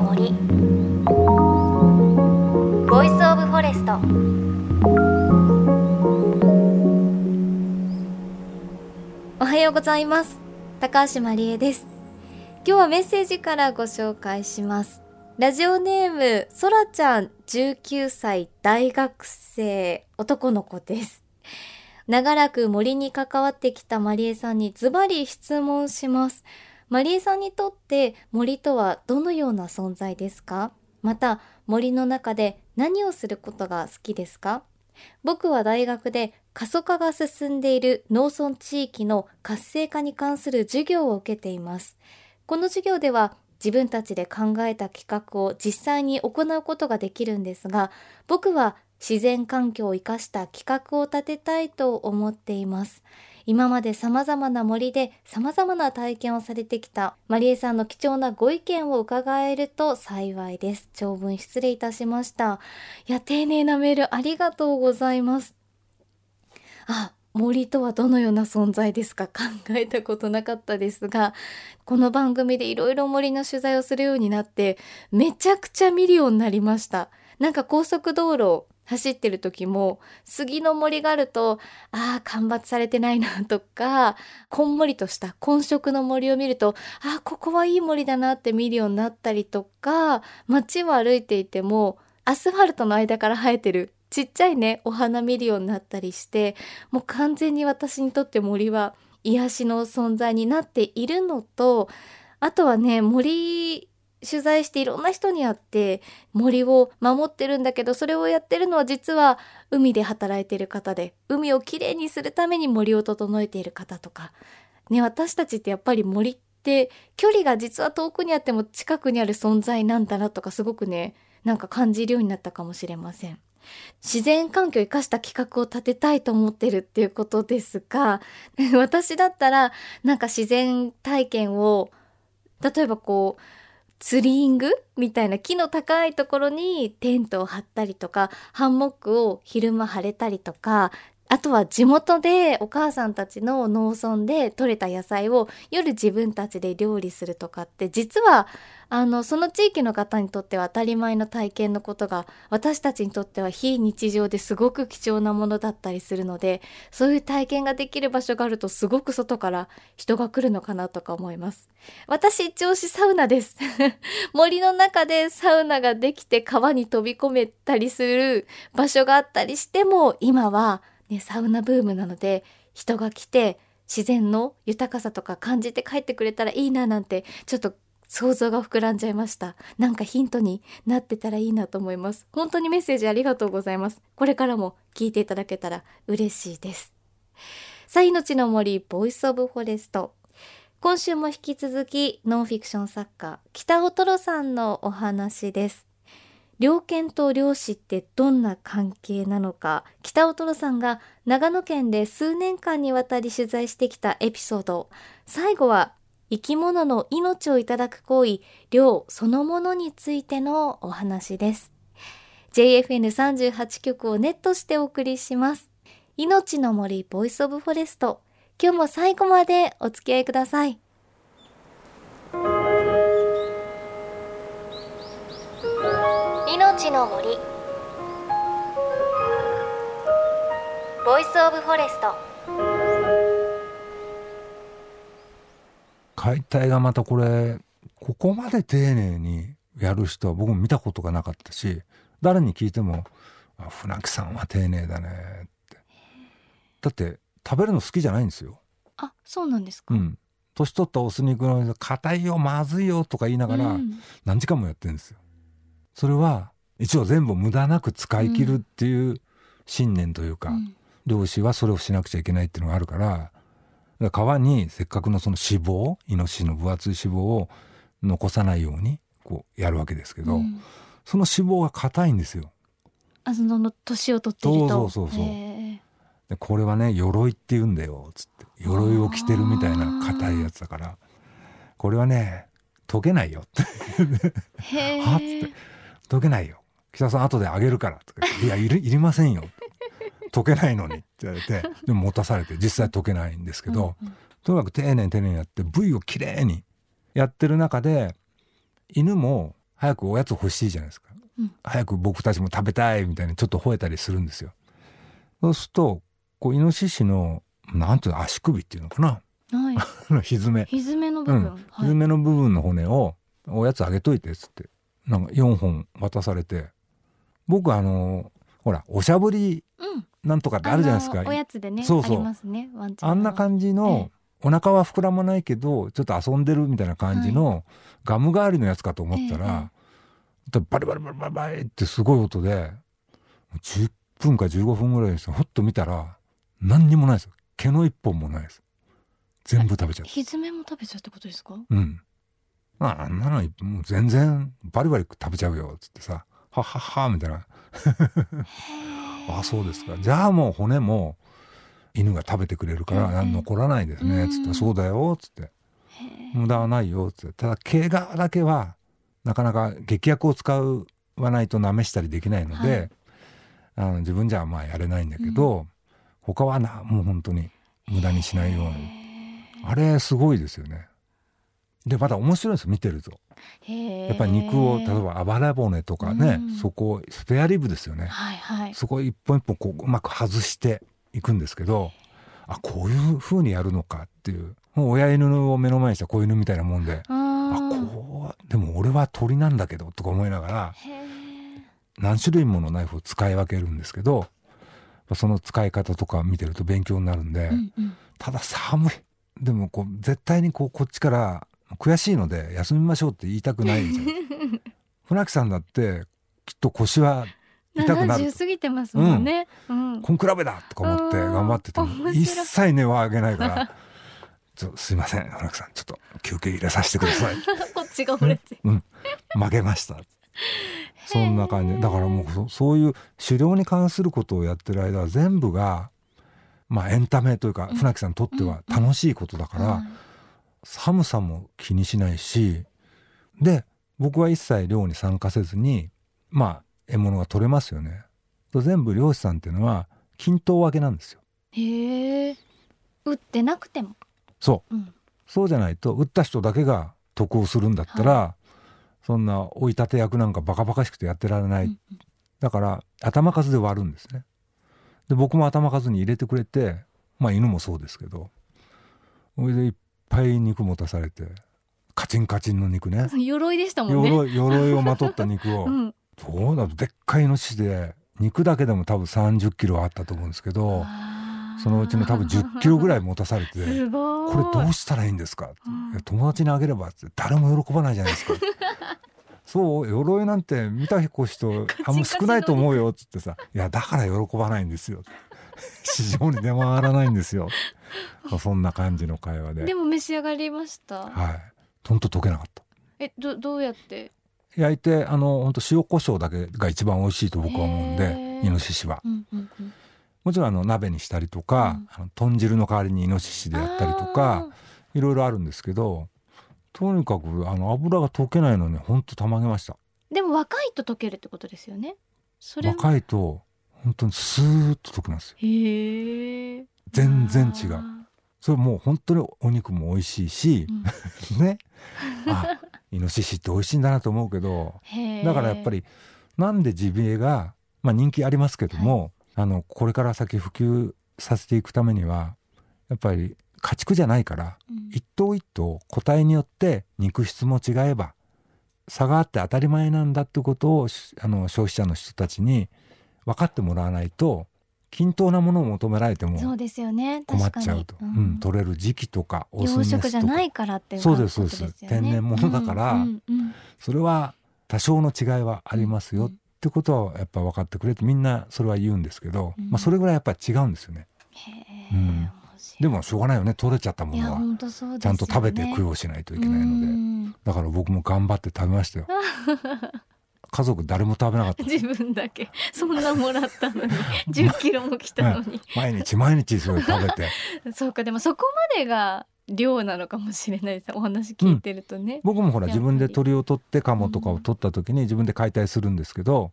の森。 Voice of Forest おはようございます。高橋真理恵です。今日はメッセージからご紹介します。ラジオネームそらちゃん19歳大学生男の子です。長らく森に関わってきたマリエさんにズバリ質問します。マリエさんにとって森とはどのような存在ですか？また森の中で何をすることが好きですか？僕は大学で過疎化が進んでいる農村地域の活性化に関する授業を受けています。この授業では自分たちで考えた企画を実際に行うことができるんですが僕は自然環境を生かした企画を立てたいと思っています今まで様々な森で様々な体験をされてきたマリエさんの貴重なご意見を伺えると幸いです。長文失礼いたしました。いや、丁寧なメールありがとうございます。あ、森とはどのような存在ですか？考えたことなかったですが、この番組でいろいろ森の取材をするようになって、めちゃくちゃ見るようになりました。なんか高速道路走ってる時も杉の森があるとああ間伐されてないなとかこんもりとした混色の森を見るとああここはいい森だなって見るようになったりとか街を歩いていてもアスファルトの間から生えてるちっちゃいねお花見るようになったりしてもう完全に私にとって森は癒しの存在になっているのとあとはね森取材していろんな人に会って森を守ってるんだけどそれをやってるのは実は海で働いてる方で海をきれいにするために森を整えている方とかね私たちってやっぱり森って距離が実は遠くにあっても近くにある存在なんだなとかすごくねなんか感じるようになったかもしれません。自然環境を生かした企画を立てたいと思ってるっていうことですが 私だったらなんか自然体験を例えばこうツリーングみたいな木の高いところにテントを張ったりとかハンモックを昼間張れたりとかあとは地元でお母さんたちの農村で採れた野菜を夜自分たちで料理するとかって実はあのその地域の方にとっては当たり前の体験のことが私たちにとっては非日常ですごく貴重なものだったりするのでそういう体験ができる場所があるとすごく外から人が来るのかなとか思います。私一押しサウナです。森の中でサウナができて川に飛び込めたりする場所があったりしても今はね、サウナブームなので人が来て自然の豊かさとか感じて帰ってくれたらいいななんてちょっと想像が膨らんじゃいました。なんかヒントになってたらいいなと思います。本当にメッセージありがとうございます。これからも聞いていただけたら嬉しいです。さあ命の森 Voice of Forest。今週も引き続きノンフィクション作家北尾トロさんのお話です。猟犬と猟師ってどんな関係なのか北尾トさんが長野県で数年間にわたり取材してきたエピソード。最後は生き物の命をいただく行為猟そのものについてのお話です。JFN38 局をネットしてお送りします。命の森 Voice of Forest。今日も最後までお付き合いください。命の森。 Voice of Forest。解体がまたこれここまで丁寧にやる人は僕も見たことがなかったし誰に聞いても「船木さんは丁寧だね」ってだって食べるの好きじゃないんですよ。あそうなんですか。うん。年取ったオス肉の硬いよまずいよとか言いながら何時間もやってるんですよ。それは一応全部無駄なく使い切るっていう信念というか、うん、漁師はそれをしなくちゃいけないっていうのがあるから川にせっかくのその脂肪イノシシの分厚い脂肪を残さないようにこうやるわけですけど、うん、その脂肪が硬いんですよ。あその年を取ってると。そうそうそうそう。でこれはね鎧って言うんだよつって。鎧を着てるみたいな硬いやつだから。これはね溶けないよって。はっつって。溶けないよ北さん後であげるから」とか 「いやいりいりませんよ」溶けないのに」って言われてでも持たされて実際溶けないんですけど、うんうん、とにかく丁寧に丁寧にやって部位をきれいにやってる中で犬も早くおやつ欲しいじゃないですか、うん、早く僕たちも食べたいみたいにちょっと吠えたりするんですよ。そうするとこうイノシシのなんていうの足首っていうのかな、はい、ひずめ。ひずめの部分、うん。ひずめの部分の骨をおやつあげといてっつってなんか4本渡されて僕あのほらおしゃぶりなんとかってあるじゃないですか、おやつでねそうそう。あ、ね、あんな感じの、ええ、お腹は膨らまないけどちょっと遊んでるみたいな感じの、はい、ガム代わりのやつかと思ったら、え、バリバリバリバリバリってすごい音で10分か15分ぐらいですほっと見たら何にもないです毛の一本もないです。全部食べちゃったひずめも食べちゃうってことですか？うん。あんなのもう全然バリバリ食べちゃうよっつってさはははみたいな。あそうですか。じゃあもう骨も犬が食べてくれるから残らないですね。つってそうだよつって。無駄はないよつって。ただ毛皮だけはなかなか劇薬を使わないとなめしたりできないので、はい、あの自分じゃまあやれないんだけど、うん、他はなもう本当に無駄にしないように。あれすごいですよね。でまた面白いんです見てると。やっぱり肉を例えばあばら骨とかね、うん、そこスペアリブですよね、はいはい、そこ一本一本こううまく外していくんですけどあこういうふうにやるのかっていう。親犬を目の前にした子犬みたいなもんであこうでも俺は鳥なんだけどとか思いながら何種類ものナイフを使い分けるんですけどその使い方とか見てると勉強になるんで、うんうん、ただ寒い。でもこう絶対にこうこっちから悔しいので休みましょうって言いたくないんですよ。船木さんだってきっと腰は痛くなる過ぎてますもんね、うん、こんくらべだとか思って頑張ってても一切根は上げないから。ちょすいません船木さん。ちょっと休憩入れさせてください。こっちが折れて、うん、負けました。そんな感じ。だからもうそういう狩猟に関することをやってる間は全部がまあエンタメというか船木さんにとっては楽しいことだから、うんうん寒さも気にしないしで僕は一切漁に参加せずにまあ獲物が取れますよね。全部漁師さんっていうのは均等分けなんですよ。へえ。売ってなくても。そう、うん、そうじゃないと売った人だけが得をするんだったら、はい、そんな追い立て役なんかバカバカしくてやってられない、うんうん、だから頭数で割るんですね。で僕も頭数に入れてくれてまあ犬もそうですけど。それでいっぱい肉持たされてカチンカチンの肉ね。鎧でしたもんね。鎧鎧をまとった肉を、うん、そうだとでっかいイノシシで肉だけでも多分30キロあったと思うんですけどそのうちの多分10キロぐらい持たされて これどうしたらいいんですか、うん、友達にあげればって誰も喜ばないじゃないですか。そう鎧なんて見た人あんま少ないと思うよっつってさ「いやだから喜ばないんですよ」市場に出回らないんですよそんな感じの会話で。でも召し上がりました？はい。ほんと溶けなかった。えどどうやって？焼いてあの本当塩コショウだけが一番美味しいと僕は思うんでイノシシは、うんうんうん、もちろんあの鍋にしたりとか、うん、あの豚汁の代わりにイノシシでやったりとかいろいろあるんですけどとにかくあの油が溶けないのに本当たまげました。でも若いと溶けるってことですよね？若いと本当にスーッと溶けますよ。へえ全然違う。それもう本当にお肉も美味しいし、うん、ね。あイノシシって美味しいんだなと思うけどだからやっぱりなんでジビエが、まあ、人気ありますけども、はい、あのこれから先普及させていくためにはやっぱり家畜じゃないから、うん、一頭一頭個体によって肉質も違えば差があって当たり前なんだってことをあの消費者の人たちに分かってもらわないと均等なものを求められても困っちゃうと、うん、取れる時期とかオスメスとか。じゃないからってそうですそうです。天然物だから、うんうん、それは多少の違いはありますよってことはやっぱ分かってくれてみんなそれは言うんですけど、まあ、それぐらいやっぱり違うんですよね。うん、でもしょうがないよね。取れちゃったものは、ね、ちゃんと食べて供養しないといけないので。だから僕も頑張って食べましたよ。家族誰も食べなかった。自分だけ。そんなもらったのに。10キロも来たのに。毎日毎日それ食べて。そうか。でもそこまでが量なのかもしれないです。お話聞いてるとね、うん、僕もほら自分で鳥を取ってカモとかを取った時に自分で解体するんですけど、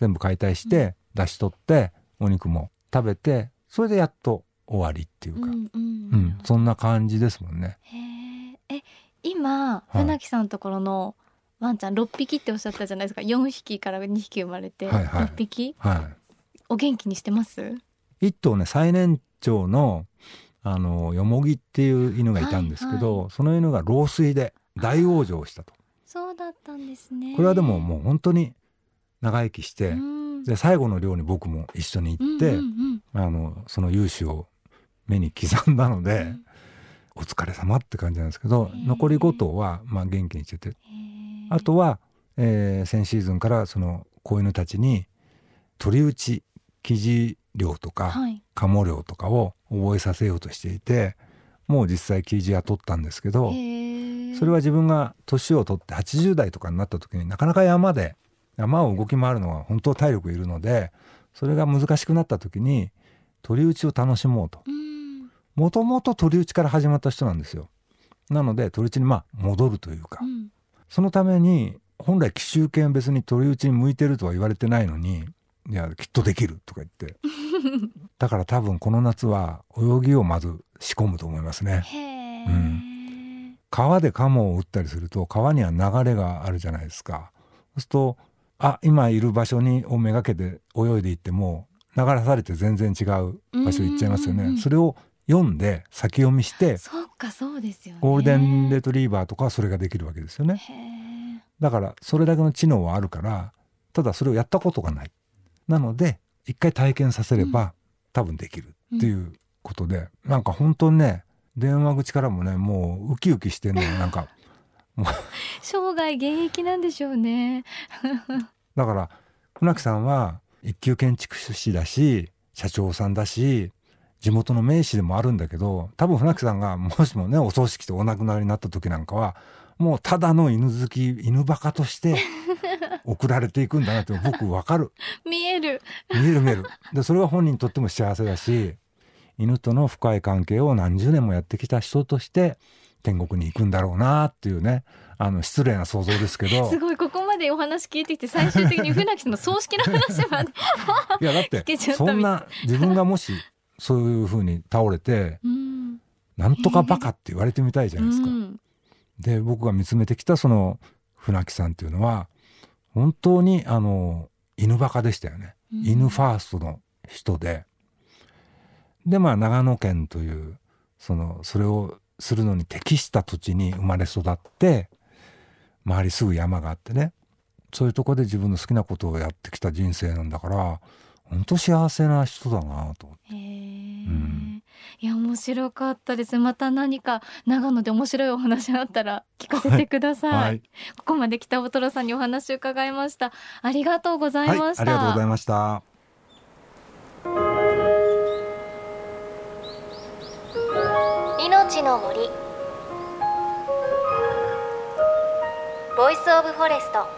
全部解体して出し取ってお肉も食べてそれでやっと終わりっていうか、うん、うん、そんな感じですもんね。え今船木さんのところのワンちゃん6匹っておっしゃったじゃないですか。4匹から2匹生まれて、はいはい、6匹、はい、お元気にしてます？一頭ね最年長のあのよもぎっていう犬がいたんですけど、はいはい、その犬が老衰で大往生したと。そうだったんですね。これはでももう本当に長生きして、で最後の漁に僕も一緒に行って、うんうんうん、あのその勇姿を目に刻んだので、うん、お疲れ様って感じなんですけど残り5頭はまあ元気にしててあとは、えー、先シーズンからその子犬たちに鳥打ち生地漁とか、はい、鴨漁とかを覚えさせようとしていてもう実際生地は取ったんですけどそれは自分が年を取って80代とかになった時になかなか山で山を動き回るのは本当体力いるのでそれが難しくなった時に鳥打ちを楽しもうと。もともと鳥打ちから始まった人なんですよ。なので鳥打ちにまあ戻るというか、うん、そのために本来奇襲犬別に鳥打ちに向いてるとは言われてないのにいやきっとできるとか言って だから多分この夏は泳ぎをまず仕込むと思いますね。うん、川でカモを打ったりすると川には流れがあるじゃないですか。そうするとあ今いる場所にをめがけて泳いでいっても流されて全然違う場所行っちゃいますよね。それを読んで先読みしてそっかそうですよ、ね、ゴールデンレトリーバーとかはそれができるわけですよね。だからそれだけの知能はあるからただそれをやったことがない。なので一回体験させれば、多分できるっていうことで、うん、なんか本当にね電話口からもねもうウキウキしてね なんか生涯現役なんでしょうね。だから船木さんは一級建築士だし社長さんだし地元の名士でもあるんだけど多分船木さんがもしもねお葬式してお亡くなりになった時なんかはもうただの犬好き犬バカとして 送られていくんだなって僕わかる。見える。見える見える。でそれは本人にとっても幸せだし犬との深い関係を何十年もやってきた人として天国に行くんだろうなっていうねあの失礼な想像ですけど。すごいここまでお話聞いてきて最終的に船木さんの葬式の話までいやだってそんな自分がもしそういうふうに倒れて、うん、なんとかバカって言われてみたいじゃないですか。うん、で僕が見つめてきたその船木さんっていうのは本当にあの犬バカでしたよね、うん、犬ファーストの人で。でまあ長野県というそのそれをするのに適した土地に生まれ育って周りすぐ山があってね。そういうとこで自分の好きなことをやってきた人生なんだから本当幸せな人だなと思って。うん。いや面白かったです。また何か長野で面白いお話あったら聞かせてください、はい。はい、ここまで北尾トさんにお話伺いました。ありがとうございました、はい、ありがとうございました。命の森。 Voice of Forest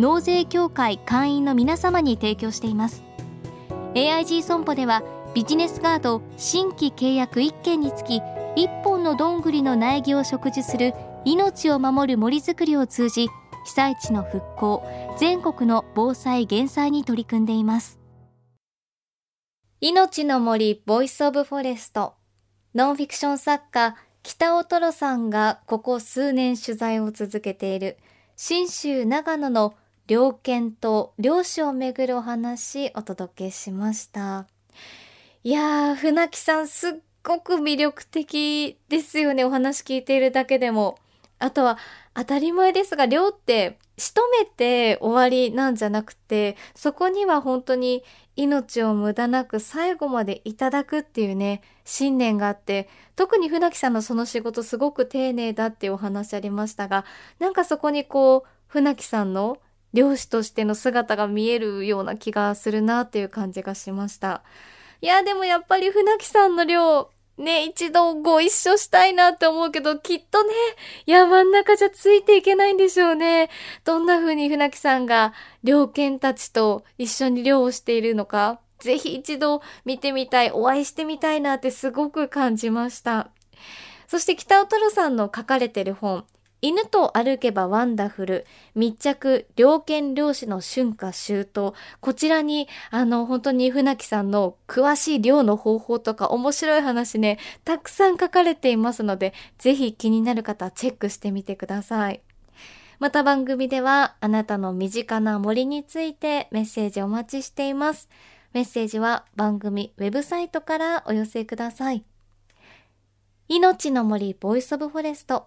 納税協会会員の皆様に提供しています。AIG 損保ではビジネスガード新規契約1件につき1本のどんぐりの苗木を植樹する命を守る森づくりを通じ被災地の復興全国の防災減災に取り組んでいます。命の森 Voice of Forest。ノンフィクション作家北尾トロさんがここ数年取材を続けている信州長野の猟犬と猟師をめぐるお話お届けしました。いやー船木さんすっごく魅力的ですよね。お話聞いているだけでも。あとは当たり前ですが漁って仕留めて終わりなんじゃなくてそこには本当に命を無駄なく最後までいただくっていうね信念があって特に船木さんのその仕事すごく丁寧だっていうお話ありましたがなんかそこにこう船木さんの漁師としての姿が見えるような気がするなっていう感じがしました。いや、でもやっぱり船木さんの漁、ね、一度ご一緒したいなって思うけど、きっとね、山ん中じゃついていけないんでしょうね。どんな風に船木さんが猟犬たちと一緒に漁をしているのか、ぜひ一度見てみたい、お会いしてみたいなってすごく感じました。そして北尾太郎さんの書かれてる本、犬と歩けばワンダフル、密着、猟犬漁師の春夏秋冬。こちらに、あの、本当に船木さんの詳しい漁の方法とか面白い話ね、たくさん書かれていますので、ぜひ気になる方チェックしてみてください。また番組では、あなたの身近な森についてメッセージお待ちしています。メッセージは番組ウェブサイトからお寄せください。命の森 Voice of Forest。